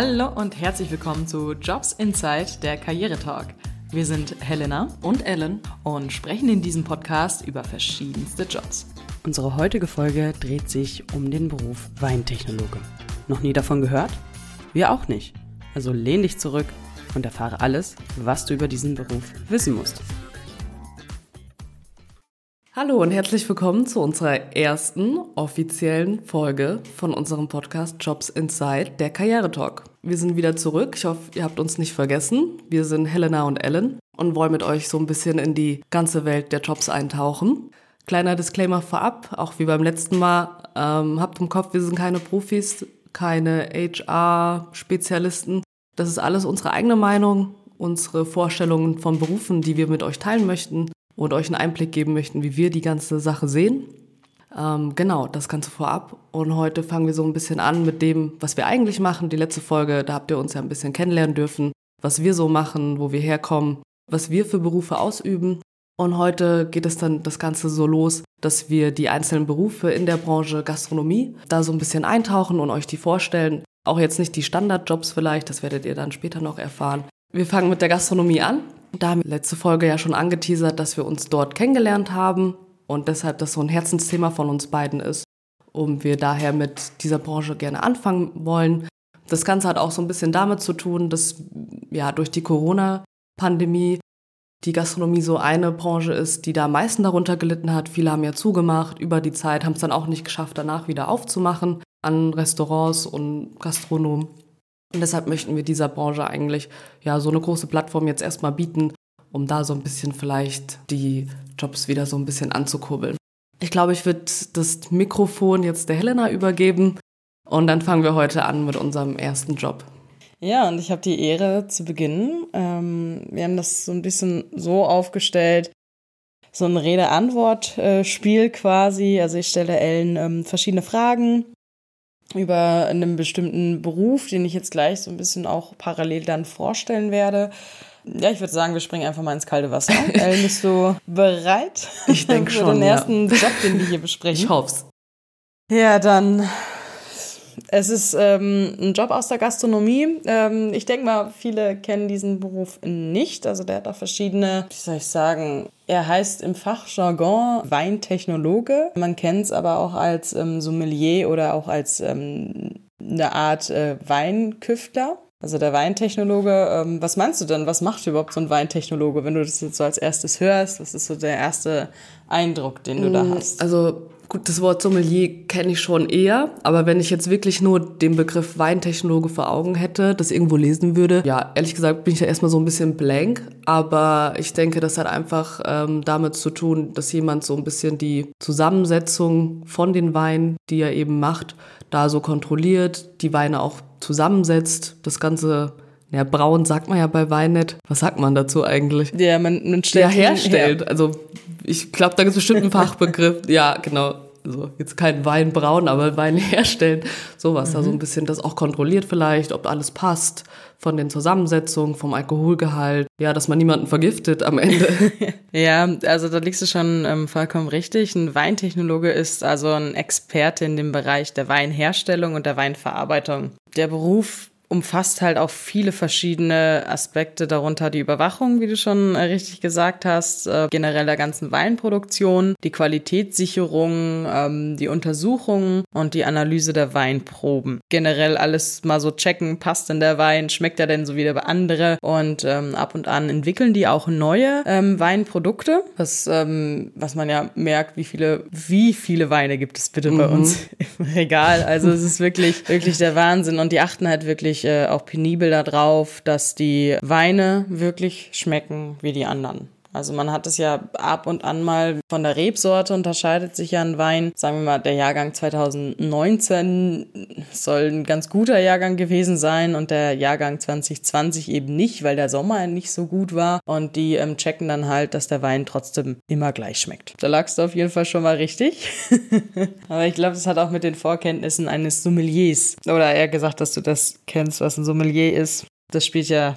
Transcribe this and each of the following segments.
Hallo und herzlich willkommen zu Jobs Inside, der Karrieretalk. Wir sind Helena und Ellen und sprechen in diesem Podcast über verschiedenste Jobs. Unsere heutige Folge dreht sich um den Beruf Weintechnologe. Noch nie davon gehört? Wir auch nicht. Also lehn dich zurück und erfahre alles, was du über diesen Beruf wissen musst. Hallo und herzlich willkommen zu unserer ersten offiziellen Folge von unserem Podcast Jobs Inside, der Karrieretalk. Wir sind wieder zurück. Ich hoffe, ihr habt uns nicht vergessen. Wir sind Helena und Ellen und wollen mit euch so ein bisschen in die ganze Welt der Jobs eintauchen. Kleiner Disclaimer vorab, auch wie beim letzten Mal. Ähm, habt im Kopf, wir sind keine Profis, keine HR-Spezialisten. Das ist alles unsere eigene Meinung, unsere Vorstellungen von Berufen, die wir mit euch teilen möchten und euch einen Einblick geben möchten, wie wir die ganze Sache sehen. Ähm, genau, das Ganze vorab. Und heute fangen wir so ein bisschen an mit dem, was wir eigentlich machen. Die letzte Folge, da habt ihr uns ja ein bisschen kennenlernen dürfen, was wir so machen, wo wir herkommen, was wir für Berufe ausüben. Und heute geht es dann das Ganze so los, dass wir die einzelnen Berufe in der Branche Gastronomie da so ein bisschen eintauchen und euch die vorstellen. Auch jetzt nicht die Standardjobs vielleicht, das werdet ihr dann später noch erfahren. Wir fangen mit der Gastronomie an. Da haben wir letzte Folge ja schon angeteasert, dass wir uns dort kennengelernt haben und deshalb das so ein Herzensthema von uns beiden ist und wir daher mit dieser Branche gerne anfangen wollen. Das Ganze hat auch so ein bisschen damit zu tun, dass ja durch die Corona-Pandemie die Gastronomie so eine Branche ist, die da am meisten darunter gelitten hat. Viele haben ja zugemacht über die Zeit, haben es dann auch nicht geschafft, danach wieder aufzumachen an Restaurants und Gastronomen. Und deshalb möchten wir dieser Branche eigentlich ja so eine große Plattform jetzt erstmal bieten, um da so ein bisschen vielleicht die Jobs wieder so ein bisschen anzukurbeln. Ich glaube, ich würde das Mikrofon jetzt der Helena übergeben und dann fangen wir heute an mit unserem ersten Job. Ja, und ich habe die Ehre zu beginnen. Ähm, wir haben das so ein bisschen so aufgestellt, so ein Rede-Antwort-Spiel quasi. Also ich stelle Ellen ähm, verschiedene Fragen über einen bestimmten Beruf, den ich jetzt gleich so ein bisschen auch parallel dann vorstellen werde. Ja, ich würde sagen, wir springen einfach mal ins kalte Wasser. Ellen, bist du bereit? Ich denke schon. Für den ja. ersten Job, den wir hier besprechen. Ich hoff's. Ja, dann. Es ist ähm, ein Job aus der Gastronomie. Ähm, ich denke mal, viele kennen diesen Beruf nicht. Also der hat auch verschiedene, wie soll ich sagen, er heißt im Fachjargon Weintechnologe. Man kennt es aber auch als ähm, Sommelier oder auch als ähm, eine Art äh, Weinküftler. Also der Weintechnologe, ähm, was meinst du denn? Was macht überhaupt so ein Weintechnologe, wenn du das jetzt so als erstes hörst? Was ist so der erste Eindruck, den du da hast? Also gut, das Wort Sommelier kenne ich schon eher, aber wenn ich jetzt wirklich nur den Begriff Weintechnologe vor Augen hätte, das irgendwo lesen würde, ja, ehrlich gesagt bin ich ja erstmal so ein bisschen blank, aber ich denke, das hat einfach ähm, damit zu tun, dass jemand so ein bisschen die Zusammensetzung von den Weinen, die er eben macht, da so kontrolliert, die Weine auch zusammensetzt, das Ganze ja, braun sagt man ja bei Wein nicht. Was sagt man dazu eigentlich? Ja, man, man stellt Ja, herstellt. her. Also ich glaube, da gibt es bestimmt einen Fachbegriff. Ja, genau. Also jetzt kein Wein braun, aber Wein herstellen. Sowas. Also ein bisschen das auch kontrolliert vielleicht, ob alles passt von den Zusammensetzungen, vom Alkoholgehalt. Ja, dass man niemanden vergiftet am Ende. Ja, also da liegst du schon ähm, vollkommen richtig. Ein Weintechnologe ist also ein Experte in dem Bereich der Weinherstellung und der Weinverarbeitung. Der Beruf umfasst halt auch viele verschiedene Aspekte, darunter. Die Überwachung, wie du schon äh, richtig gesagt hast, äh, generell der ganzen Weinproduktion, die Qualitätssicherung, ähm, die Untersuchung und die Analyse der Weinproben. Generell alles mal so checken, passt denn der Wein, schmeckt er denn so wie der andere? Und ähm, ab und an entwickeln die auch neue ähm, Weinprodukte, was, ähm, was man ja merkt, wie viele, wie viele Weine gibt es bitte bei uns im Regal. Also es ist wirklich, wirklich der Wahnsinn. Und die achten halt wirklich äh, auch penibel darauf, dass die Weine wirklich schmecken wie die anderen. Also man hat es ja ab und an mal von der Rebsorte unterscheidet sich ja ein Wein. Sagen wir mal, der Jahrgang 2019 soll ein ganz guter Jahrgang gewesen sein und der Jahrgang 2020 eben nicht, weil der Sommer nicht so gut war. Und die ähm, checken dann halt, dass der Wein trotzdem immer gleich schmeckt. Da lagst du auf jeden Fall schon mal richtig. Aber ich glaube, das hat auch mit den Vorkenntnissen eines Sommeliers. Oder eher gesagt, dass du das kennst, was ein Sommelier ist. Das spielt ja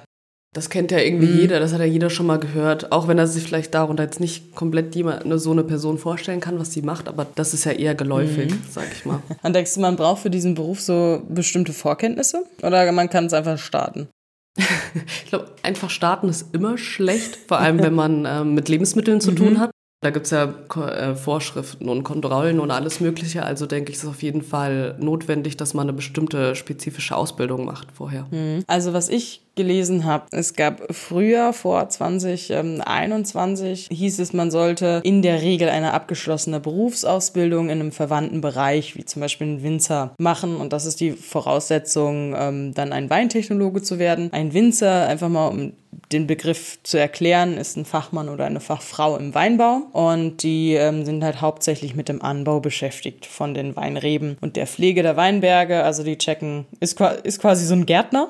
Das kennt ja irgendwie mhm. jeder, das hat ja jeder schon mal gehört, auch wenn er sich vielleicht darunter jetzt nicht komplett jemand, so eine Person vorstellen kann, was die macht, aber das ist ja eher geläufig, mhm. sag ich mal. Und denkst du, man braucht für diesen Beruf so bestimmte Vorkenntnisse oder man kann es einfach starten? ich glaube, einfach starten ist immer schlecht, vor allem wenn man äh, mit Lebensmitteln zu mhm. tun hat. Da gibt es ja äh, Vorschriften und Kontrollen und alles Mögliche. Also denke ich, ist es auf jeden Fall notwendig, dass man eine bestimmte spezifische Ausbildung macht vorher. Mhm. Also was ich gelesen habe. Es gab früher, vor 2021, hieß es, man sollte in der Regel eine abgeschlossene Berufsausbildung in einem verwandten Bereich, wie zum Beispiel ein Winzer, machen. Und das ist die Voraussetzung, ähm, dann ein Weintechnologe zu werden. Ein Winzer, einfach mal um den Begriff zu erklären, ist ein Fachmann oder eine Fachfrau im Weinbau. Und die ähm, sind halt hauptsächlich mit dem Anbau beschäftigt von den Weinreben und der Pflege der Weinberge. Also die checken, ist, ist quasi so ein Gärtner.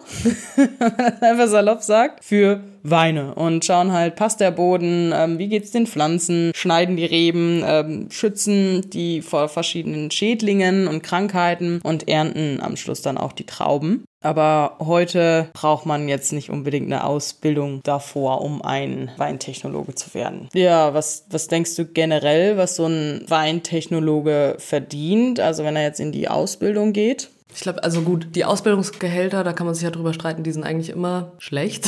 einfach salopp sagt, für Weine und schauen halt, passt der Boden, ähm, wie geht's den Pflanzen, schneiden die Reben, ähm, schützen die vor verschiedenen Schädlingen und Krankheiten und ernten am Schluss dann auch die Trauben. Aber heute braucht man jetzt nicht unbedingt eine Ausbildung davor, um ein Weintechnologe zu werden. Ja, was, was denkst du generell, was so ein Weintechnologe verdient? Also wenn er jetzt in die Ausbildung geht? Ich glaube, also gut, die Ausbildungsgehälter, da kann man sich ja drüber streiten, die sind eigentlich immer schlecht.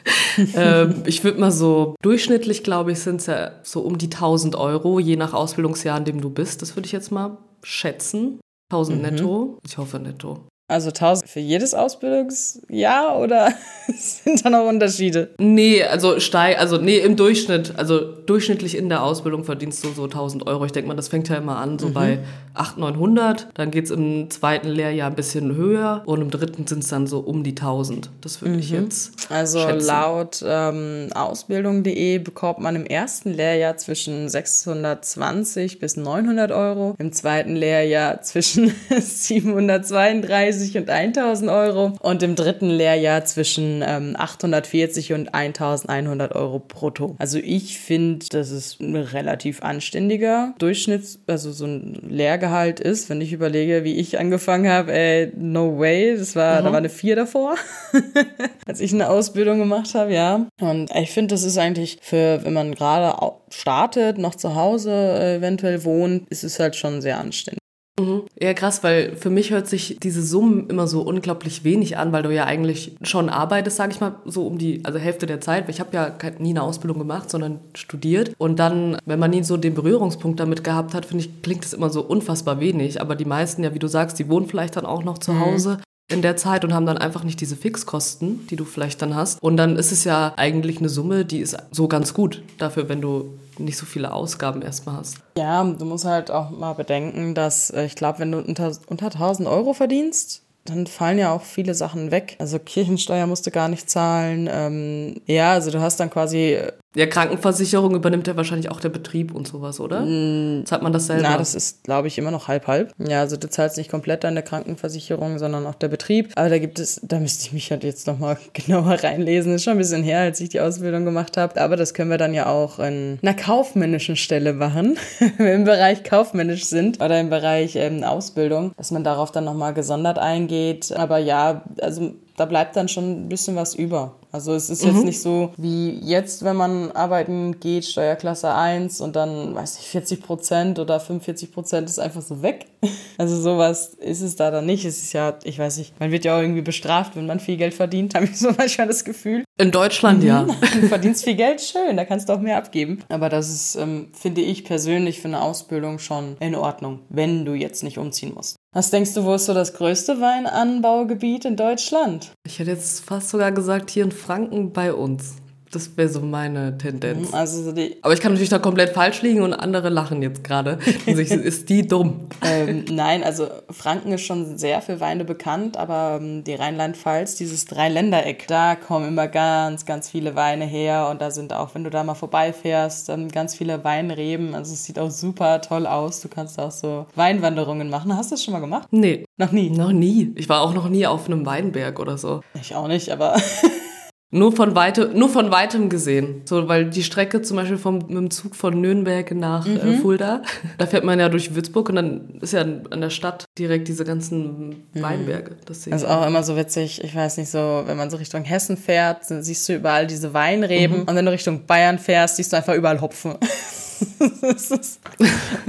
ähm, ich würde mal so, durchschnittlich glaube ich, sind es ja so um die 1000 Euro, je nach Ausbildungsjahr, in dem du bist. Das würde ich jetzt mal schätzen. 1000 mhm. netto. Ich hoffe netto. Also 1000 für jedes Ausbildungsjahr oder sind da noch Unterschiede? Nee, also steig, also nee, im Durchschnitt, also durchschnittlich in der Ausbildung verdienst du so 1000 Euro. Ich denke mal, das fängt ja immer an so mhm. bei 800, 900. Dann geht es im zweiten Lehrjahr ein bisschen höher und im dritten sind es dann so um die 1000. Das würde mhm. ich jetzt Also schätzen. laut ähm, Ausbildung.de bekommt man im ersten Lehrjahr zwischen 620 bis 900 Euro, im zweiten Lehrjahr zwischen 732 930 und 1000 Euro und im dritten Lehrjahr zwischen ähm, 840 und 1100 Euro brutto. Also ich finde, dass es ein relativ anständiger Durchschnitts, also so ein Lehrgehalt ist, wenn ich überlege, wie ich angefangen habe, ey, no way, das war, mhm. da war eine 4 davor, als ich eine Ausbildung gemacht habe, ja. Und ich finde, das ist eigentlich für, wenn man gerade startet, noch zu Hause äh, eventuell wohnt, ist es halt schon sehr anständig. Mhm. Ja, krass, weil für mich hört sich diese Summen immer so unglaublich wenig an, weil du ja eigentlich schon arbeitest, sage ich mal, so um die also Hälfte der Zeit. Ich habe ja nie eine Ausbildung gemacht, sondern studiert. Und dann, wenn man nie so den Berührungspunkt damit gehabt hat, finde ich, klingt das immer so unfassbar wenig. Aber die meisten, ja, wie du sagst, die wohnen vielleicht dann auch noch zu mhm. Hause in der Zeit und haben dann einfach nicht diese Fixkosten, die du vielleicht dann hast. Und dann ist es ja eigentlich eine Summe, die ist so ganz gut dafür, wenn du nicht so viele Ausgaben erstmal hast. Ja, du musst halt auch mal bedenken, dass äh, ich glaube, wenn du unter, unter 1000 Euro verdienst, dann fallen ja auch viele Sachen weg. Also Kirchensteuer musst du gar nicht zahlen. Ähm, ja, also du hast dann quasi äh, ja, Krankenversicherung übernimmt ja wahrscheinlich auch der Betrieb und sowas, oder? Mm, Zahlt man das selber? Na, das ist, glaube ich, immer noch halb-halb. Ja, also du zahlst nicht komplett deine Krankenversicherung, sondern auch der Betrieb. Aber da gibt es, da müsste ich mich halt jetzt nochmal genauer reinlesen. Das ist schon ein bisschen her, als ich die Ausbildung gemacht habe. Aber das können wir dann ja auch in einer kaufmännischen Stelle machen, wenn wir im Bereich kaufmännisch sind oder im Bereich ähm, Ausbildung, dass man darauf dann nochmal gesondert eingeht. Aber ja, also da bleibt dann schon ein bisschen was über. Also es ist jetzt mhm. nicht so wie jetzt, wenn man arbeiten geht, Steuerklasse 1 und dann, weiß ich, 40 Prozent oder 45 Prozent ist einfach so weg. Also sowas ist es da dann nicht. Es ist ja, ich weiß nicht, man wird ja auch irgendwie bestraft, wenn man viel Geld verdient, habe ich so manchmal das Gefühl. In Deutschland mhm. ja. Du verdienst viel Geld, schön, da kannst du auch mehr abgeben. Aber das ist, ähm, finde ich persönlich für eine Ausbildung schon in Ordnung, wenn du jetzt nicht umziehen musst. Was denkst du, wo ist so das größte Weinanbaugebiet in Deutschland? Ich hätte jetzt fast sogar gesagt, hier in Franken bei uns. Das wäre so meine Tendenz. Mhm, also die Aber ich kann natürlich da komplett falsch liegen und andere lachen jetzt gerade. ist die dumm? Ähm, nein, also Franken ist schon sehr für Weine bekannt, aber ähm, die Rheinland-Pfalz, dieses Dreiländereck, da kommen immer ganz, ganz viele Weine her und da sind auch, wenn du da mal vorbeifährst, ähm, ganz viele Weinreben. Also es sieht auch super toll aus. Du kannst auch so Weinwanderungen machen. Hast du das schon mal gemacht? Nee. Noch nie? Noch nie. Ich war auch noch nie auf einem Weinberg oder so. Ich auch nicht, aber Nur von, weite, nur von weitem gesehen. So, weil die Strecke zum Beispiel vom, mit dem Zug von Nürnberg nach mhm. äh, Fulda, da fährt man ja durch Würzburg und dann ist ja an der Stadt direkt diese ganzen mhm. Weinberge. Das ist auch immer so witzig. Ich weiß nicht so, wenn man so Richtung Hessen fährt, siehst du überall diese Weinreben. Mhm. Und wenn du Richtung Bayern fährst, siehst du einfach überall Hopfen. das ist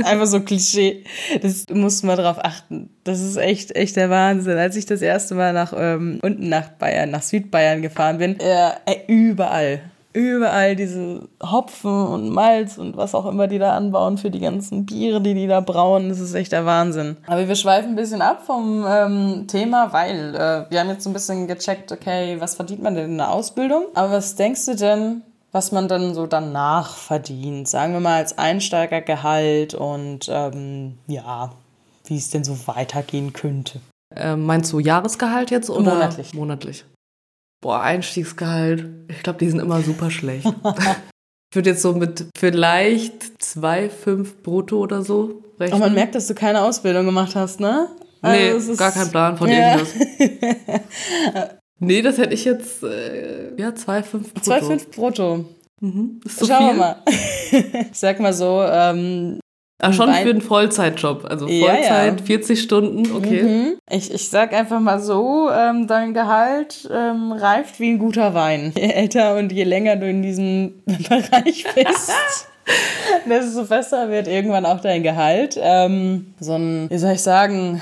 einfach so Klischee. Das musst du mal drauf achten. Das ist echt, echt der Wahnsinn. Als ich das erste Mal nach ähm, unten nach Bayern, nach Südbayern gefahren bin, äh, überall. Überall diese Hopfen und Malz und was auch immer die da anbauen für die ganzen Biere, die die da brauen. Das ist echt der Wahnsinn. Aber wir schweifen ein bisschen ab vom ähm, Thema, weil äh, wir haben jetzt so ein bisschen gecheckt, okay, was verdient man denn in der Ausbildung? Aber was denkst du denn, was man dann so danach verdient. Sagen wir mal als Einsteigergehalt und ähm, ja, wie es denn so weitergehen könnte. Äh, meinst du Jahresgehalt jetzt oder monatlich? Monatlich. Boah, Einstiegsgehalt. Ich glaube, die sind immer super schlecht. ich würde jetzt so mit vielleicht 2,5 brutto oder so rechnen. Aber man merkt, dass du keine Ausbildung gemacht hast, ne? Also nee, gar kein Plan von ja. irgendwas. Nee, das hätte ich jetzt, äh, ja, 2,5 brutto. 2,5 brutto. Mhm. Ist so Schauen viel? wir mal. ich sag mal so, ähm, Ach, schon für einen Vollzeitjob. Also Vollzeit, ja, ja. 40 Stunden, okay. Mhm. Ich, ich sag einfach mal so, ähm, dein Gehalt ähm, reift wie ein guter Wein. Je älter und je länger du in diesem Bereich bist. desto besser wird irgendwann auch dein Gehalt. Ähm, so ein, wie soll ich sagen,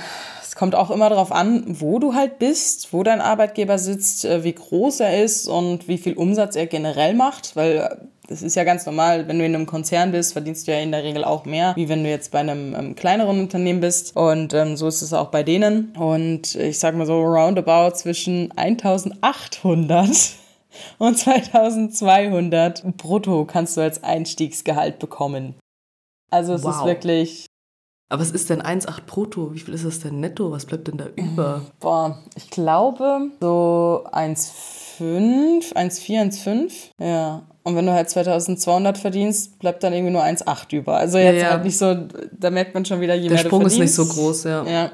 kommt auch immer darauf an, wo du halt bist, wo dein Arbeitgeber sitzt, äh, wie groß er ist und wie viel Umsatz er generell macht, weil äh, das ist ja ganz normal, wenn du in einem Konzern bist, verdienst du ja in der Regel auch mehr, wie wenn du jetzt bei einem ähm, kleineren Unternehmen bist. Und ähm, so ist es auch bei denen. Und ich sag mal so roundabout zwischen 1800 und 2200 brutto kannst du als Einstiegsgehalt bekommen. Also es wow. ist wirklich aber was ist denn 1,8 brutto? Wie viel ist das denn netto? Was bleibt denn da über? Boah, ich glaube so 1,5, 1,4, 1,5. Ja. Und wenn du halt 2200 verdienst, bleibt dann irgendwie nur 1,8 über. Also jetzt ja, ja. halt nicht so, da merkt man schon wieder, je Der mehr Sprung du ist nicht so groß, ja. Ja.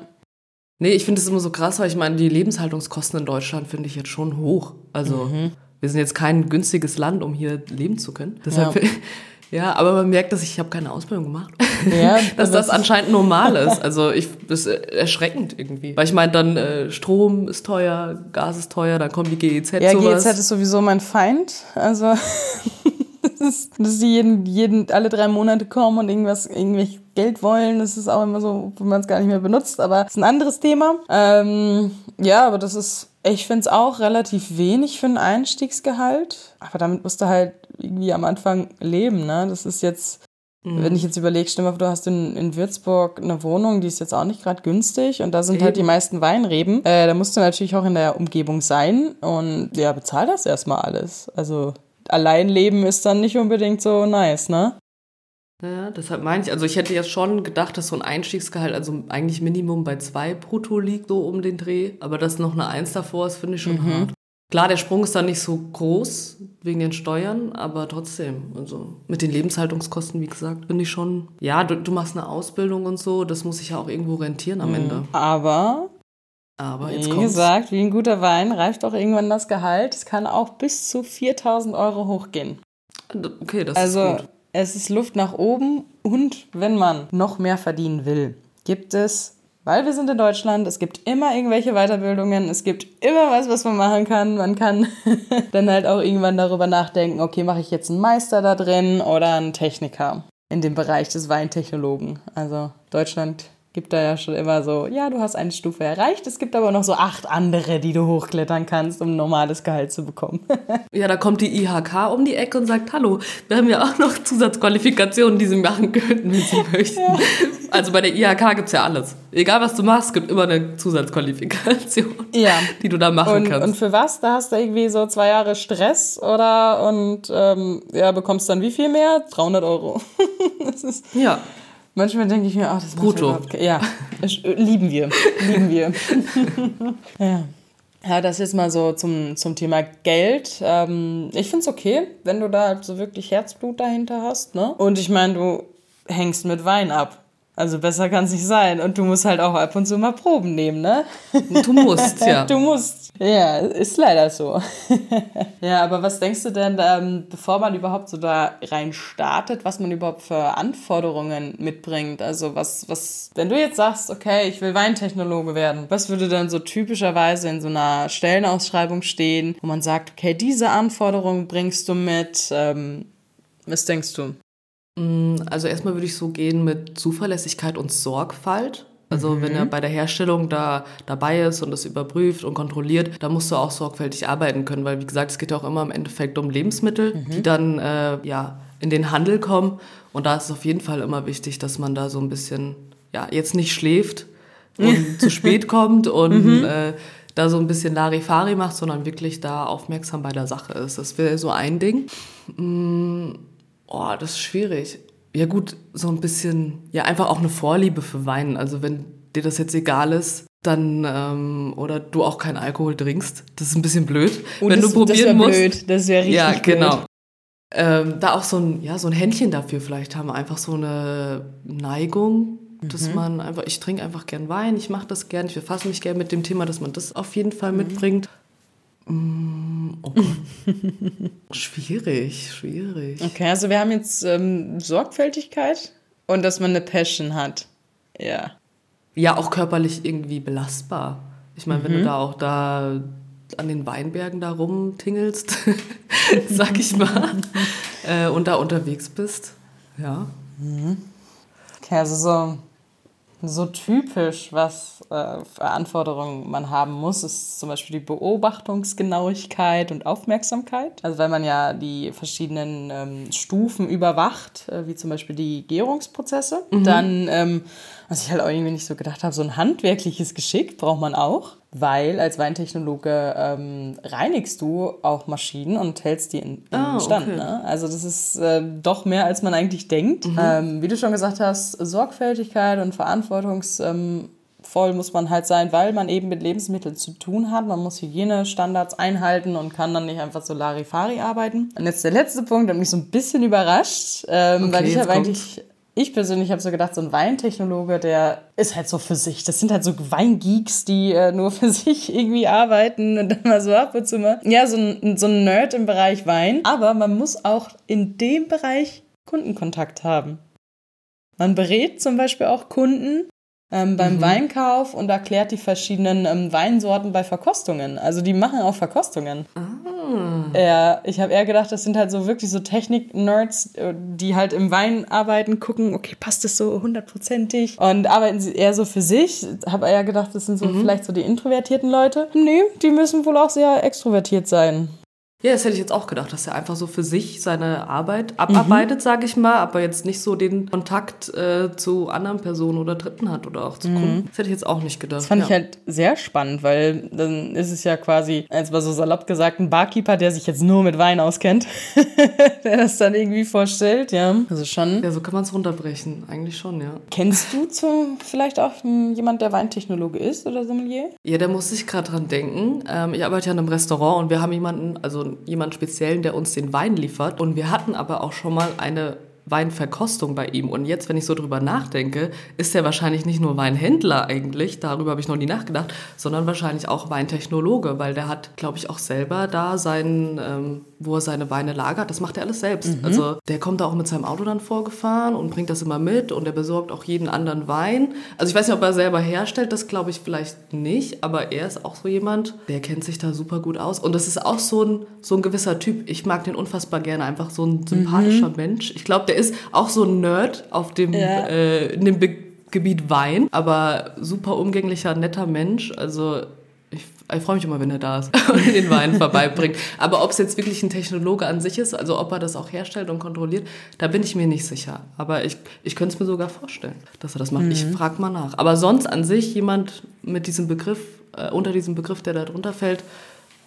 Nee, ich finde es immer so krass, weil ich meine, die Lebenshaltungskosten in Deutschland finde ich jetzt schon hoch. Also, mhm. wir sind jetzt kein günstiges Land, um hier leben zu können. Deshalb ja. Ja, aber man merkt, dass ich, ich habe keine Ausbildung gemacht. Ja, dass das, das anscheinend normal ist. Also ich das ist erschreckend irgendwie. Weil ich meine, dann äh, Strom ist teuer, Gas ist teuer, dann kommen die GEZ Ja, sowas. GEZ ist sowieso mein Feind. Also dass die jeden, jeden, alle drei Monate kommen und irgendwas, irgendwelche Geld wollen. Das ist auch immer so, wo man es gar nicht mehr benutzt. Aber das ist ein anderes Thema. Ähm, ja, aber das ist ich finde es auch relativ wenig für ein Einstiegsgehalt. Aber damit musst du halt irgendwie am Anfang leben, ne? Das ist jetzt, mhm. wenn ich jetzt überlege, stimme du hast in, in Würzburg eine Wohnung, die ist jetzt auch nicht gerade günstig und da sind Eben. halt die meisten Weinreben. Äh, da musst du natürlich auch in der Umgebung sein und ja, bezahl das erstmal alles. Also allein leben ist dann nicht unbedingt so nice, ne? Ja, deshalb meine ich, also ich hätte jetzt schon gedacht, dass so ein Einstiegsgehalt, also eigentlich Minimum bei zwei brutto liegt, so um den Dreh. Aber dass noch eine Eins davor ist, finde ich schon mhm. hart. Klar, der Sprung ist dann nicht so groß wegen den Steuern, aber trotzdem, also mit den Lebenshaltungskosten, wie gesagt, finde ich schon, ja, du, du, machst eine Ausbildung und so, das muss sich ja auch irgendwo rentieren am mhm. Ende. Aber, aber jetzt wie kommt's. gesagt, wie ein guter Wein reift auch irgendwann das Gehalt. Es kann auch bis zu 4000 Euro hochgehen. Okay, das also, ist gut. Es ist Luft nach oben und wenn man noch mehr verdienen will, gibt es, weil wir sind in Deutschland, es gibt immer irgendwelche Weiterbildungen, es gibt immer was, was man machen kann. Man kann dann halt auch irgendwann darüber nachdenken, okay, mache ich jetzt einen Meister da drin oder einen Techniker in dem Bereich des Weintechnologen. Also Deutschland gibt da ja schon immer so, ja, du hast eine Stufe erreicht, es gibt aber noch so acht andere, die du hochklettern kannst, um ein normales Gehalt zu bekommen. ja, da kommt die IHK um die Ecke und sagt, hallo, wir haben ja auch noch Zusatzqualifikationen, die sie machen könnten, wenn sie möchten. Ja. Also bei der IHK gibt es ja alles. Egal, was du machst, gibt immer eine Zusatzqualifikation, ja. die du da machen und, kannst. Und für was? Da hast du irgendwie so zwei Jahre Stress oder und ähm, ja, bekommst dann wie viel mehr? 300 Euro. ja. Manchmal denke ich mir, ach, das Brutto. Ja, lieben wir. lieben wir. ja. Ja, das jetzt mal so zum, zum Thema Geld. Ähm, ich finde es okay, wenn du da halt so wirklich Herzblut dahinter hast. Ne? Und ich meine, du hängst mit Wein ab. Also besser kann es nicht sein. Und du musst halt auch ab und zu mal Proben nehmen, ne? Du musst, ja. Du musst. Ja, ist leider so. ja, aber was denkst du denn, ähm, bevor man überhaupt so da rein startet, was man überhaupt für Anforderungen mitbringt? Also was, was, wenn du jetzt sagst, okay, ich will Weintechnologe werden, was würde dann so typischerweise in so einer Stellenausschreibung stehen, wo man sagt, okay, diese Anforderungen bringst du mit? Ähm, was denkst du? Mm, also erstmal würde ich so gehen mit Zuverlässigkeit und Sorgfalt. Also mhm. wenn er bei der Herstellung da dabei ist und das überprüft und kontrolliert, da musst du auch sorgfältig arbeiten können, weil wie gesagt, es geht ja auch immer im Endeffekt um Lebensmittel, mhm. die dann äh, ja in den Handel kommen. Und da ist es auf jeden Fall immer wichtig, dass man da so ein bisschen ja jetzt nicht schläft und zu spät kommt und mhm. äh, da so ein bisschen Larifari macht, sondern wirklich da aufmerksam bei der Sache ist. Das wäre so ein Ding. Mm, Oh, das ist schwierig. Ja gut, so ein bisschen, ja einfach auch eine Vorliebe für Wein. Also wenn dir das jetzt egal ist, dann ähm, oder du auch keinen Alkohol trinkst, das ist ein bisschen blöd. Oh, wenn das, du probieren das musst, blöd. das wäre richtig ja blöd. genau. Ähm, da auch so ein ja so ein Händchen dafür vielleicht haben, einfach so eine Neigung, dass mhm. man einfach, ich trinke einfach gern Wein, ich mache das gern, ich befasse mich gern mit dem Thema, dass man das auf jeden Fall mhm. mitbringt. Oh Gott. schwierig, schwierig. Okay, also wir haben jetzt ähm, Sorgfältigkeit und dass man eine Passion hat. Ja. Ja, auch körperlich irgendwie belastbar. Ich meine, mhm. wenn du mhm. da auch da an den Weinbergen da rumtingelst, sag ich mal, äh, und da unterwegs bist, ja. Mhm. Okay, also so so typisch, was äh, für Anforderungen man haben muss, ist zum Beispiel die Beobachtungsgenauigkeit und Aufmerksamkeit. Also wenn man ja die verschiedenen ähm, Stufen überwacht, äh, wie zum Beispiel die Gärungsprozesse, mhm. dann, ähm, was ich halt auch irgendwie nicht so gedacht habe, so ein handwerkliches Geschick braucht man auch weil als Weintechnologe ähm, reinigst du auch Maschinen und hältst die in, in ah, Stand. Okay. Ne? Also das ist äh, doch mehr, als man eigentlich denkt. Mhm. Ähm, wie du schon gesagt hast, Sorgfältigkeit und verantwortungsvoll muss man halt sein, weil man eben mit Lebensmitteln zu tun hat. Man muss Hygienestandards einhalten und kann dann nicht einfach so Larifari arbeiten. Und jetzt der letzte Punkt, der mich so ein bisschen überrascht, ähm, okay, weil ich habe eigentlich ich persönlich habe so gedacht, so ein Weintechnologe, der ist halt so für sich. Das sind halt so Weingeeks, die äh, nur für sich irgendwie arbeiten und dann mal so ab und zu mal. Ja, so ein, so ein Nerd im Bereich Wein. Aber man muss auch in dem Bereich Kundenkontakt haben. Man berät zum Beispiel auch Kunden ähm, beim mhm. Weinkauf und erklärt die verschiedenen ähm, Weinsorten bei Verkostungen. Also die machen auch Verkostungen. Ah. Ja, ich habe eher gedacht, das sind halt so wirklich so Technik-Nerds, äh, die halt im Wein arbeiten, gucken, okay, passt das so hundertprozentig und arbeiten sie eher so für sich. Habe eher gedacht, das sind so mhm. vielleicht so die introvertierten Leute. Nee, die müssen wohl auch sehr extrovertiert sein. Ja, das hätte ich jetzt auch gedacht, dass er einfach so für sich seine Arbeit abarbeitet, mhm. sage ich mal, aber jetzt nicht so den Kontakt äh, zu anderen Personen oder Dritten hat oder auch zu Kunden. Mhm. Das hätte ich jetzt auch nicht gedacht. Das fand ja. ich halt sehr spannend, weil dann ist es ja quasi, als mal so salopp gesagt, ein Barkeeper, der sich jetzt nur mit Wein auskennt, der das dann irgendwie vorstellt, ja. Also schon. Ja, so kann man es runterbrechen, eigentlich schon, ja. Kennst du zu, vielleicht auch jemand, der Weintechnologe ist oder Sommelier? Ja, da muss ich gerade dran denken. Ähm, ich arbeite ja in einem Restaurant und wir haben jemanden, also jemand Speziellen, der uns den Wein liefert. Und wir hatten aber auch schon mal eine Weinverkostung bei ihm. Und jetzt, wenn ich so drüber nachdenke, ist er wahrscheinlich nicht nur Weinhändler eigentlich, darüber habe ich noch nie nachgedacht, sondern wahrscheinlich auch Weintechnologe, weil der hat, glaube ich, auch selber da seinen, ähm, wo er seine Weine lagert, das macht er alles selbst. Mhm. Also der kommt da auch mit seinem Auto dann vorgefahren und bringt das immer mit und er besorgt auch jeden anderen Wein. Also ich weiß nicht, ob er selber herstellt, das glaube ich vielleicht nicht, aber er ist auch so jemand, der kennt sich da super gut aus. Und das ist auch so ein, so ein gewisser Typ. Ich mag den unfassbar gerne, einfach so ein sympathischer mhm. Mensch. Ich glaube, der ist auch so ein Nerd auf dem, ja. äh, in dem Be Gebiet Wein, aber super umgänglicher, netter Mensch. Also ich, ich freue mich immer, wenn er da ist und den Wein vorbeibringt. Aber ob es jetzt wirklich ein Technologe an sich ist, also ob er das auch herstellt und kontrolliert, da bin ich mir nicht sicher. Aber ich, ich könnte es mir sogar vorstellen, dass er das macht. Mhm. Ich frage mal nach. Aber sonst an sich jemand mit diesem Begriff, äh, unter diesem Begriff, der da drunter fällt,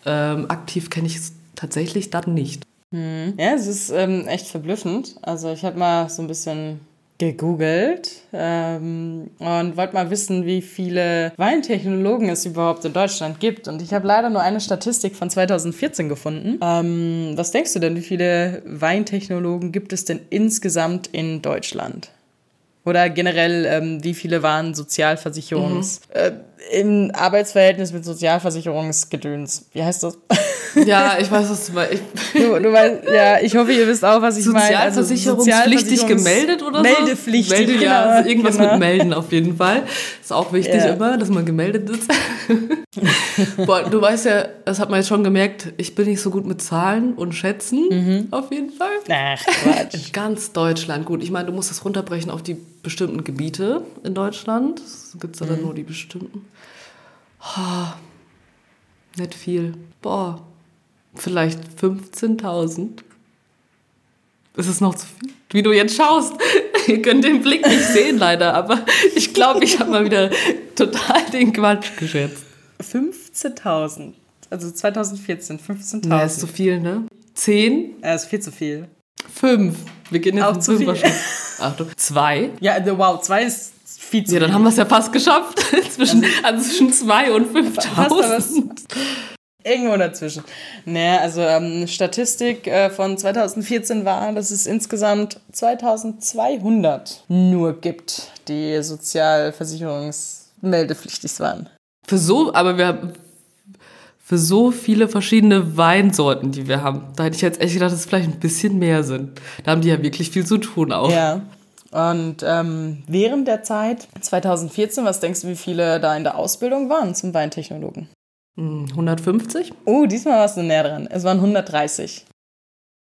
ähm, aktiv kenne ich es tatsächlich dann nicht. Hm. Ja, es ist ähm, echt verblüffend. Also ich habe mal so ein bisschen gegoogelt ähm, und wollte mal wissen, wie viele Weintechnologen es überhaupt in Deutschland gibt. Und ich habe leider nur eine Statistik von 2014 gefunden. Ähm, was denkst du denn, wie viele Weintechnologen gibt es denn insgesamt in Deutschland? Oder generell, ähm, wie viele waren Sozialversicherungs... Mhm. Äh, im Arbeitsverhältnis mit Sozialversicherungsgedöns. Wie heißt das? Ja, ich weiß, was du meinst. Du, du weißt, ja, ich hoffe, ihr wisst auch, was ich meine. Also Sozialversicherungspflichtig gemeldet oder so? Meldepflichtig, Melde, genau. Ja, also irgendwas genau. mit melden auf jeden Fall. Ist auch wichtig ja. immer, dass man gemeldet ist. Boah, du weißt ja, das hat man jetzt schon gemerkt, ich bin nicht so gut mit Zahlen und Schätzen, mhm. auf jeden Fall. Ach, Quatsch. In ganz Deutschland, gut. Ich meine, du musst das runterbrechen auf die bestimmten Gebiete in Deutschland. Gibt es da mhm. dann nur die bestimmten? Oh, nicht viel. Boah, vielleicht 15.000. Ist es noch zu viel? Wie du jetzt schaust. Ihr könnt den Blick nicht sehen, leider, aber ich glaube, ich habe mal wieder total den Quatsch geschätzt. 15.000. Also 2014, 15.000. Ja, ist zu viel, ne? 10? Ja, ist viel zu viel. 5. Wir gehen jetzt Auch zu viel. Achtung. 2? Ja, wow, 2 ist viel zu Ja, dann haben wir es ja fast geschafft. zwischen, also, also zwischen 2 und 5.000. Irgendwo dazwischen. Naja, also ähm, Statistik äh, von 2014 war, dass es insgesamt 2200 nur gibt, die sozialversicherungsmeldepflichtig waren. Für so, aber wir haben für so viele verschiedene Weinsorten, die wir haben. Da hätte ich jetzt echt gedacht, dass es vielleicht ein bisschen mehr sind. Da haben die ja wirklich viel zu tun auch. Ja. Und ähm, während der Zeit 2014, was denkst du, wie viele da in der Ausbildung waren zum Weintechnologen? 150? Hm, oh, diesmal warst du näher dran. Es waren 130.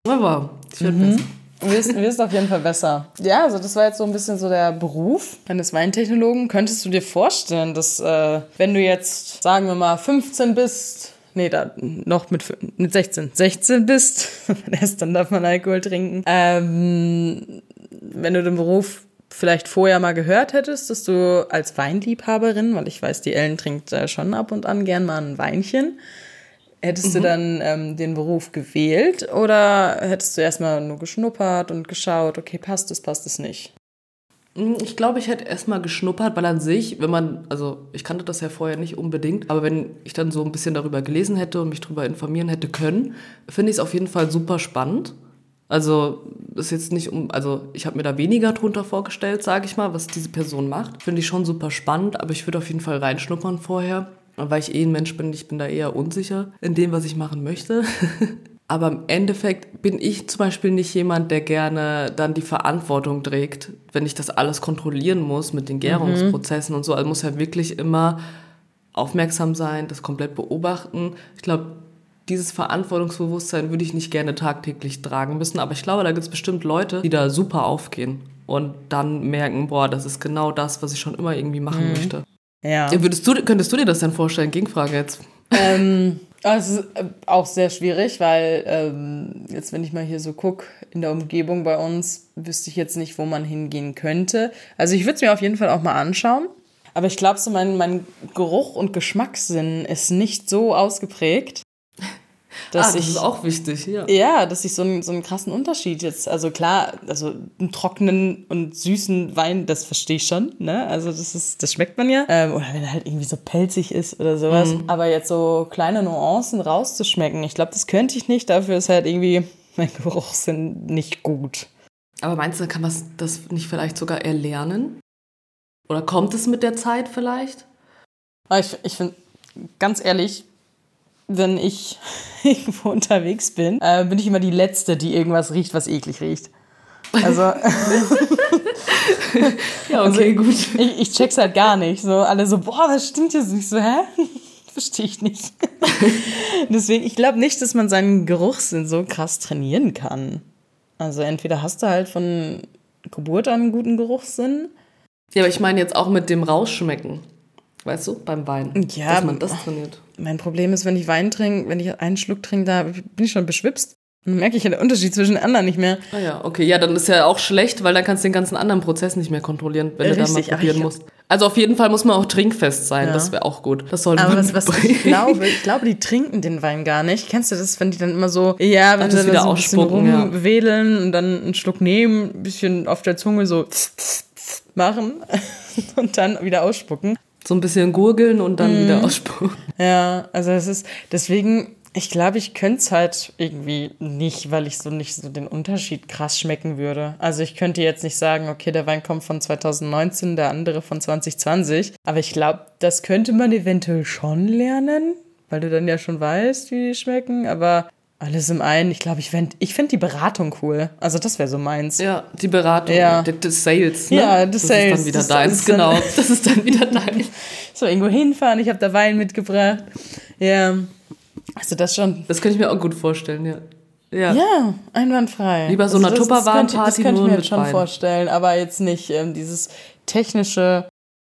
Aber ich werde mhm. besser. Wirst, wirst auf jeden Fall besser. Ja, also das war jetzt so ein bisschen so der Beruf eines Weintechnologen. Könntest du dir vorstellen, dass äh, wenn du jetzt, sagen wir mal, 15 bist, nee, da noch mit, mit 16, 16 bist, erst dann darf man Alkohol trinken, ähm, wenn du den Beruf vielleicht vorher mal gehört hättest, dass du als Weinliebhaberin, weil ich weiß, die Ellen trinkt äh, schon ab und an gern mal ein Weinchen, hättest mhm. du dann ähm, den Beruf gewählt oder hättest du erstmal nur geschnuppert und geschaut, okay, passt es, passt es nicht? Hm, ich glaube, ich hätte erstmal geschnuppert, weil an sich, wenn man, also ich kannte das ja vorher nicht unbedingt, aber wenn ich dann so ein bisschen darüber gelesen hätte und mich darüber informieren hätte können, finde ich es auf jeden Fall super spannend. Also ist jetzt nicht um, also ich habe mir da weniger drunter vorgestellt, sage ich mal, was diese Person macht. Finde ich schon super spannend, aber ich würde auf jeden Fall reinschnuppern vorher, weil ich eh ein Mensch bin, ich bin da eher unsicher in dem, was ich machen möchte. aber im Endeffekt bin ich zum Beispiel nicht jemand, der gerne dann die Verantwortung trägt, wenn ich das alles kontrollieren muss mit den mhm. Gärungsprozessen mhm. und so. Also muss ja wirklich immer aufmerksam sein, das komplett beobachten. Ich glaube, dieses Verantwortungsbewusstsein würde ich nicht gerne tagtäglich tragen müssen, aber ich glaube, da gibt es bestimmt Leute, die da super aufgehen und dann merken, boah, das ist genau das, was ich schon immer irgendwie machen mhm. möchte. Ja. Würdest du, könntest du dir das denn vorstellen? Gegenfrage jetzt. Ähm, es ist äh, auch sehr schwierig, weil ähm, jetzt, wenn ich mal hier so gucke, in der Umgebung bei uns, wüsste ich jetzt nicht, wo man hingehen könnte. Also ich würde es mir auf jeden Fall auch mal anschauen. Aber ich glaube, so mein, mein Geruch- und Geschmackssinn ist nicht so ausgeprägt, dass ah, das ich, ist auch wichtig, ja. Ja, dass ich so einen, so einen krassen Unterschied jetzt, also klar, also einen trockenen und süßen Wein, das verstehe ich schon, ne? Also das ist, das schmeckt man ja. Ähm, oder wenn er halt irgendwie so pelzig ist oder sowas. Mhm. Aber jetzt so kleine Nuancen rauszuschmecken, ich glaube, das könnte ich nicht. Dafür ist halt irgendwie mein Geruchssinn nicht gut. Aber meinst du, kann man das nicht vielleicht sogar erlernen? Oder kommt es mit der Zeit vielleicht? Ah, ich, ich finde, ganz ehrlich, wenn ich irgendwo unterwegs bin, äh, bin ich immer die Letzte, die irgendwas riecht, was eklig riecht. Also. ja, okay, also, gut. Ich, ich, check's halt gar nicht. So, alle so, boah, was stimmt jetzt nicht? So, hä? Verstehe ich nicht. Deswegen, ich glaube nicht, dass man seinen Geruchssinn so krass trainieren kann. Also, entweder hast du halt von Geburt an einen guten Geruchssinn. Ja, aber ich meine jetzt auch mit dem Rausschmecken. Weißt du, beim Wein. Ja. Dass man das trainiert. Mein Problem ist, wenn ich Wein trinke, wenn ich einen Schluck trinke, da bin ich schon beschwipst. Dann merke ich ja den Unterschied zwischen den anderen nicht mehr. Ah ja, okay. Ja, dann ist ja auch schlecht, weil dann kannst du den ganzen anderen Prozess nicht mehr kontrollieren, wenn Richtig, du da mal probieren musst. Also auf jeden Fall muss man auch trinkfest sein. Ja. Das wäre auch gut. Das sollte Aber was, was ich glaube, ich glaube, die trinken den Wein gar nicht. Kennst du das, wenn die dann immer so, ja, wenn sie wieder so ein bisschen rumwedeln ja. und dann einen Schluck nehmen, ein bisschen auf der Zunge so machen und dann wieder ausspucken so ein bisschen gurgeln und dann mm. wieder ausspucken. Ja, also es ist, deswegen Ich glaube, ich könnte es halt irgendwie nicht, weil ich so nicht so den Unterschied krass schmecken würde. Also ich könnte jetzt nicht sagen, okay, der Wein kommt von 2019, der andere von 2020. Aber ich glaube, das könnte man eventuell schon lernen, weil du dann ja schon weißt, wie die schmecken. Aber alles im einen, ich glaube, ich fände ich find die Beratung cool. Also das wäre so meins. Ja, die Beratung, Ja. des Sales. Ne? Ja, das Sales. ist dann wieder Das deins, ist dann- genau. Das ist dann wieder deins. So, irgendwo hinfahren, ich habe da Wein mitgebracht. Ja. Also das schon. Das könnte ich mir auch gut vorstellen, ja. Ja. Ja, einwandfrei. Wie bei so Also einer das- das könnte- Das ich mir jetzt schon Wein. vorstellen, aber jetzt nicht ähm, dieses technische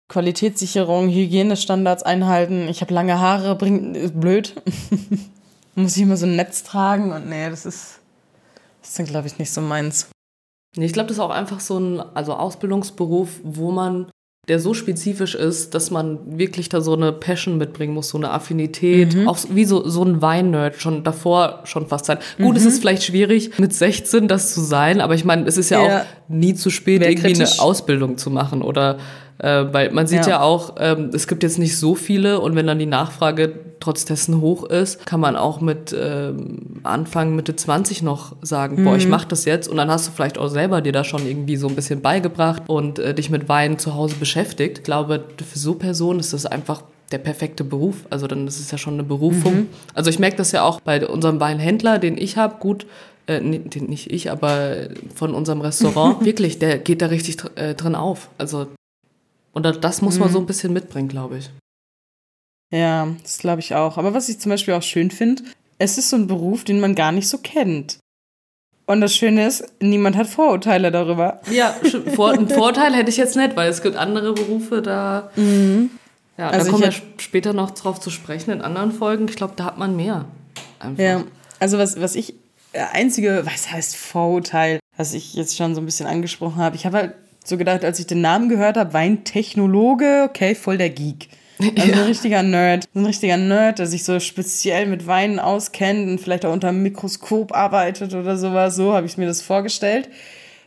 Qualitätssicherung, Hygienestandards einhalten. Ich habe lange Haare, bringt blöd. Muss ich immer so ein Netz tragen und nee, das ist das ist dann glaube ich nicht so meins. Nee, ich glaube, das ist auch einfach so ein also Ausbildungsberuf, wo man, der so spezifisch ist, dass man wirklich da so eine Passion mitbringen muss, so eine Affinität. Mhm. Auch wie so, so ein Wein-Nerd schon davor schon fast sein. Gut, es Mhm. ist vielleicht schwierig, mit 16 das zu sein, aber ich meine, es ist ja, Ja. auch nie zu spät, irgendwie kritisch. eine Ausbildung zu machen oder äh, weil man sieht ja, Ja. auch, ähm, es gibt jetzt nicht so viele und wenn dann die Nachfrage trotz dessen hoch ist, kann man auch mit ähm, Anfang, Mitte 20 noch sagen, boah, Mhm. ich mache das jetzt und dann hast du vielleicht auch selber dir da schon irgendwie so ein bisschen beigebracht und äh, dich mit Wein zu Hause beschäftigt. Ich glaube, für so Personen ist das einfach der perfekte Beruf. Also dann ist es ja schon eine Berufung. Mhm. Also ich merke das ja auch bei unserem Weinhändler, den ich habe, gut, äh, nicht ich, aber von unserem Restaurant, wirklich, der geht da richtig dr- äh, drin auf. Also und da- das muss man Mhm. so ein bisschen mitbringen, glaube ich. Ja, das glaube ich auch. Aber was ich zum Beispiel auch schön finde, es ist so ein Beruf, den man gar nicht so kennt. Und das Schöne ist, niemand hat Vorurteile darüber. Ja, Vor einen Vorteil hätte ich jetzt nicht, weil es gibt andere Berufe, da. Ja, Also da kommen wir später noch drauf zu sprechen in anderen Folgen. Ich glaube, da hat man mehr. Einfach. Ja, also was, was ich, äh, einzige, was heißt Vorurteil, was ich jetzt schon so ein bisschen angesprochen habe, ich habe halt so gedacht, als ich den Namen gehört habe, Weintechnologe, okay, voll der Geek. Also ein richtiger Nerd. Ein richtiger Nerd, der sich so speziell mit Weinen auskennt und vielleicht auch unter einem Mikroskop arbeitet oder sowas. So habe ich mir das vorgestellt.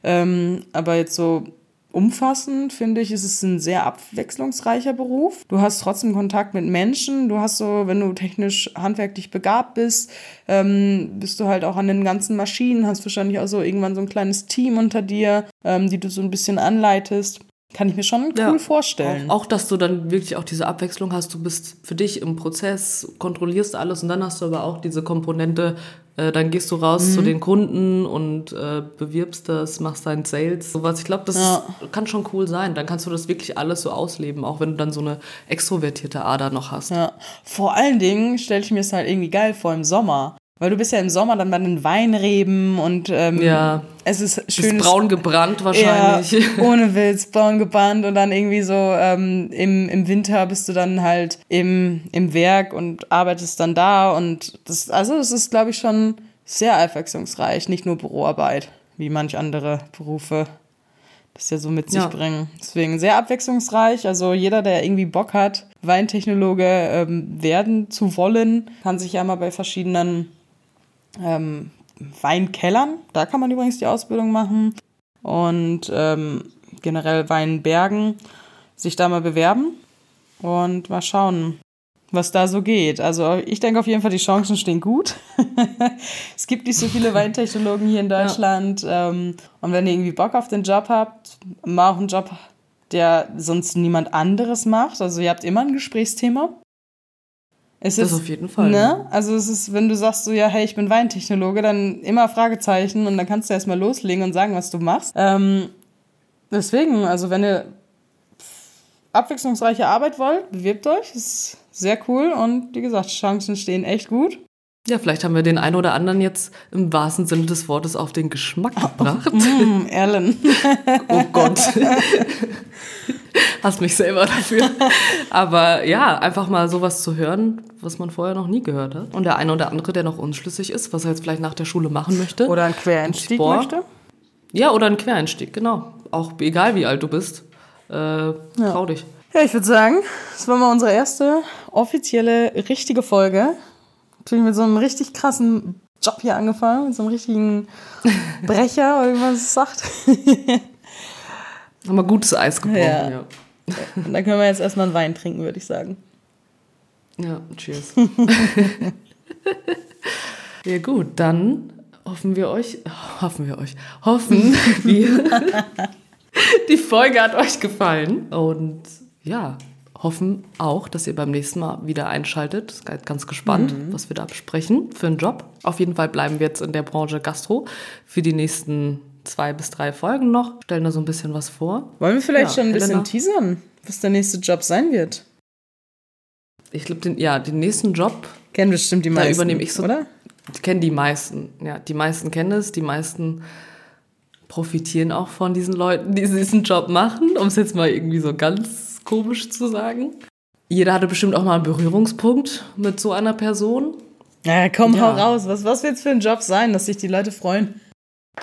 Ähm, aber jetzt so umfassend, finde ich, ist es ein sehr abwechslungsreicher Beruf. Du hast trotzdem Kontakt mit Menschen. Du hast so, wenn du technisch handwerklich begabt bist, ähm, bist du halt auch an den ganzen Maschinen, hast wahrscheinlich auch so irgendwann so ein kleines Team unter dir, ähm, die du so ein bisschen anleitest. Kann ich mir schon cool Ja, vorstellen. Auch, auch, dass du dann wirklich auch diese Abwechslung hast. Du bist für dich im Prozess, kontrollierst alles und dann hast du aber auch diese Komponente, äh, dann gehst du raus Mhm. zu den Kunden und äh, bewirbst das, machst deinen Sales, sowas. Ich glaube, das Ja. kann schon cool sein. Dann kannst du das wirklich alles so ausleben, auch wenn du dann so eine extrovertierte Ader noch hast. Ja. Vor allen Dingen stelle ich mir es halt irgendwie geil vor im Sommer. Weil du bist ja im Sommer dann bei den Weinreben und ähm, Ja. es ist schön. braun gebrannt wahrscheinlich. Ja, ohne Witz, braun gebannt und dann irgendwie so ähm, im, im Winter bist du dann halt im, im Werk und arbeitest dann da und das, also das ist, glaube ich, schon sehr abwechslungsreich, nicht nur Büroarbeit, wie manch andere Berufe das ja so mit sich Ja. bringen. Deswegen sehr abwechslungsreich. Also jeder, der irgendwie Bock hat, Weintechnologe ähm, werden zu wollen, kann sich ja mal bei verschiedenen ähm, Weinkellern, da kann man übrigens die Ausbildung machen und ähm, generell Weinbergen sich da mal bewerben und mal schauen, was da so geht. Also ich denke auf jeden Fall, die Chancen stehen gut. es gibt nicht so viele Weintechnologen hier in Deutschland. Ähm, und wenn ihr irgendwie Bock auf den Job habt, mal auch einen Job, der sonst niemand anderes macht. Also ihr habt immer ein Gesprächsthema. Es Das ist, auf jeden Fall. Ne? Also es ist, wenn du sagst so, ja, hey, ich bin Weintechnologe, dann immer Fragezeichen und dann kannst du erstmal loslegen und sagen, was du machst. Ähm, deswegen, also wenn ihr abwechslungsreiche Arbeit wollt, bewirbt euch. Ist sehr cool und wie gesagt, Chancen stehen echt gut. Ja, vielleicht haben wir den einen oder anderen jetzt im wahrsten Sinne des Wortes auf den Geschmack gebracht. Mm, Ellen. Oh Gott. Hast mich selber dafür. Aber ja, einfach mal sowas zu hören, was man vorher noch nie gehört hat. Und der eine oder andere, der noch unschlüssig ist, was er jetzt vielleicht nach der Schule machen möchte. Oder ein Quereinstieg Sport. möchte. Ja, oder ein Quereinstieg, genau. Auch egal wie alt du bist. Äh, trau dich. Ja, ich würde sagen, das war mal unsere erste offizielle, richtige Folge. Natürlich mit so einem richtig krassen Job hier angefangen, mit so einem richtigen Brecher, wie man es sagt. Haben wir gutes Eis gebrochen, Ja. ja. Und dann können wir jetzt erstmal einen Wein trinken, würde ich sagen. Ja, cheers. Ja gut, dann hoffen wir euch, hoffen wir euch, hoffen wir, die Folge hat euch gefallen und ja, hoffen auch, dass ihr beim nächsten Mal wieder einschaltet. Ganz gespannt, mhm. was wir da besprechen für einen Job. Auf jeden Fall bleiben wir jetzt in der Branche Gastro für die nächsten zwei bis drei Folgen noch. Stellen da so ein bisschen was vor. Wollen wir vielleicht ja, schon ein Helena? bisschen teasern, was der nächste Job sein wird? Ich glaube, den, ja, den nächsten Job. Kennen bestimmt die meisten. Da übernehme ich so, oder? Kennen die meisten. Ja, die meisten kennen es, die meisten profitieren auch von diesen Leuten, die diesen Job machen, um es jetzt mal irgendwie so ganz komisch zu sagen. Jeder hatte bestimmt auch mal einen Berührungspunkt mit so einer Person. Ja, komm, ja. hau raus. Was, was wird es für ein Job sein, dass sich die Leute freuen?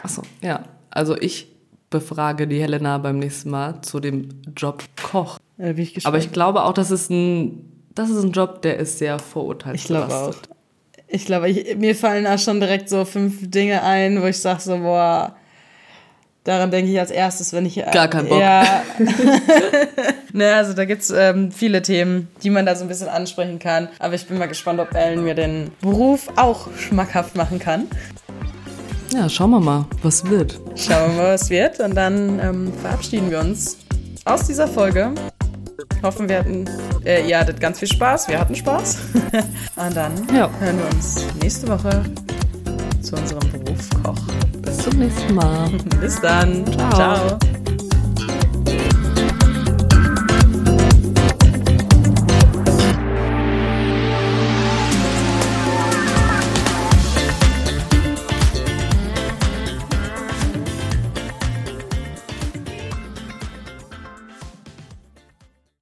Achso, ja. Also ich befrage die Helena beim nächsten Mal zu dem Job Koch. Ja, bin ich gespannt. Aber ich glaube auch, das ist ein, das ist ein Job, der ist sehr vorurteilsbelastet. Ich glaube auch. Ich glaube, ich, mir fallen auch schon direkt so fünf Dinge ein, wo ich sage so, boah, daran denke ich als erstes, wenn ich... Gar keinen Bock. Ja. ne, also da gibt's ähm, viele Themen, die man da so ein bisschen ansprechen kann. Aber ich bin mal gespannt, ob Ellen mir den Beruf auch schmackhaft machen kann. Ja, schauen wir mal, was wird. Schauen wir mal, was wird. Und dann ähm, verabschieden wir uns aus dieser Folge. Hoffen, wir hatten, äh, ihr hattet ganz viel Spaß. Wir hatten Spaß. Und dann ja. hören wir uns nächste Woche zu unserem Beruf Koch. Bis zum nächsten Mal. Bis dann. Ciao. Ciao.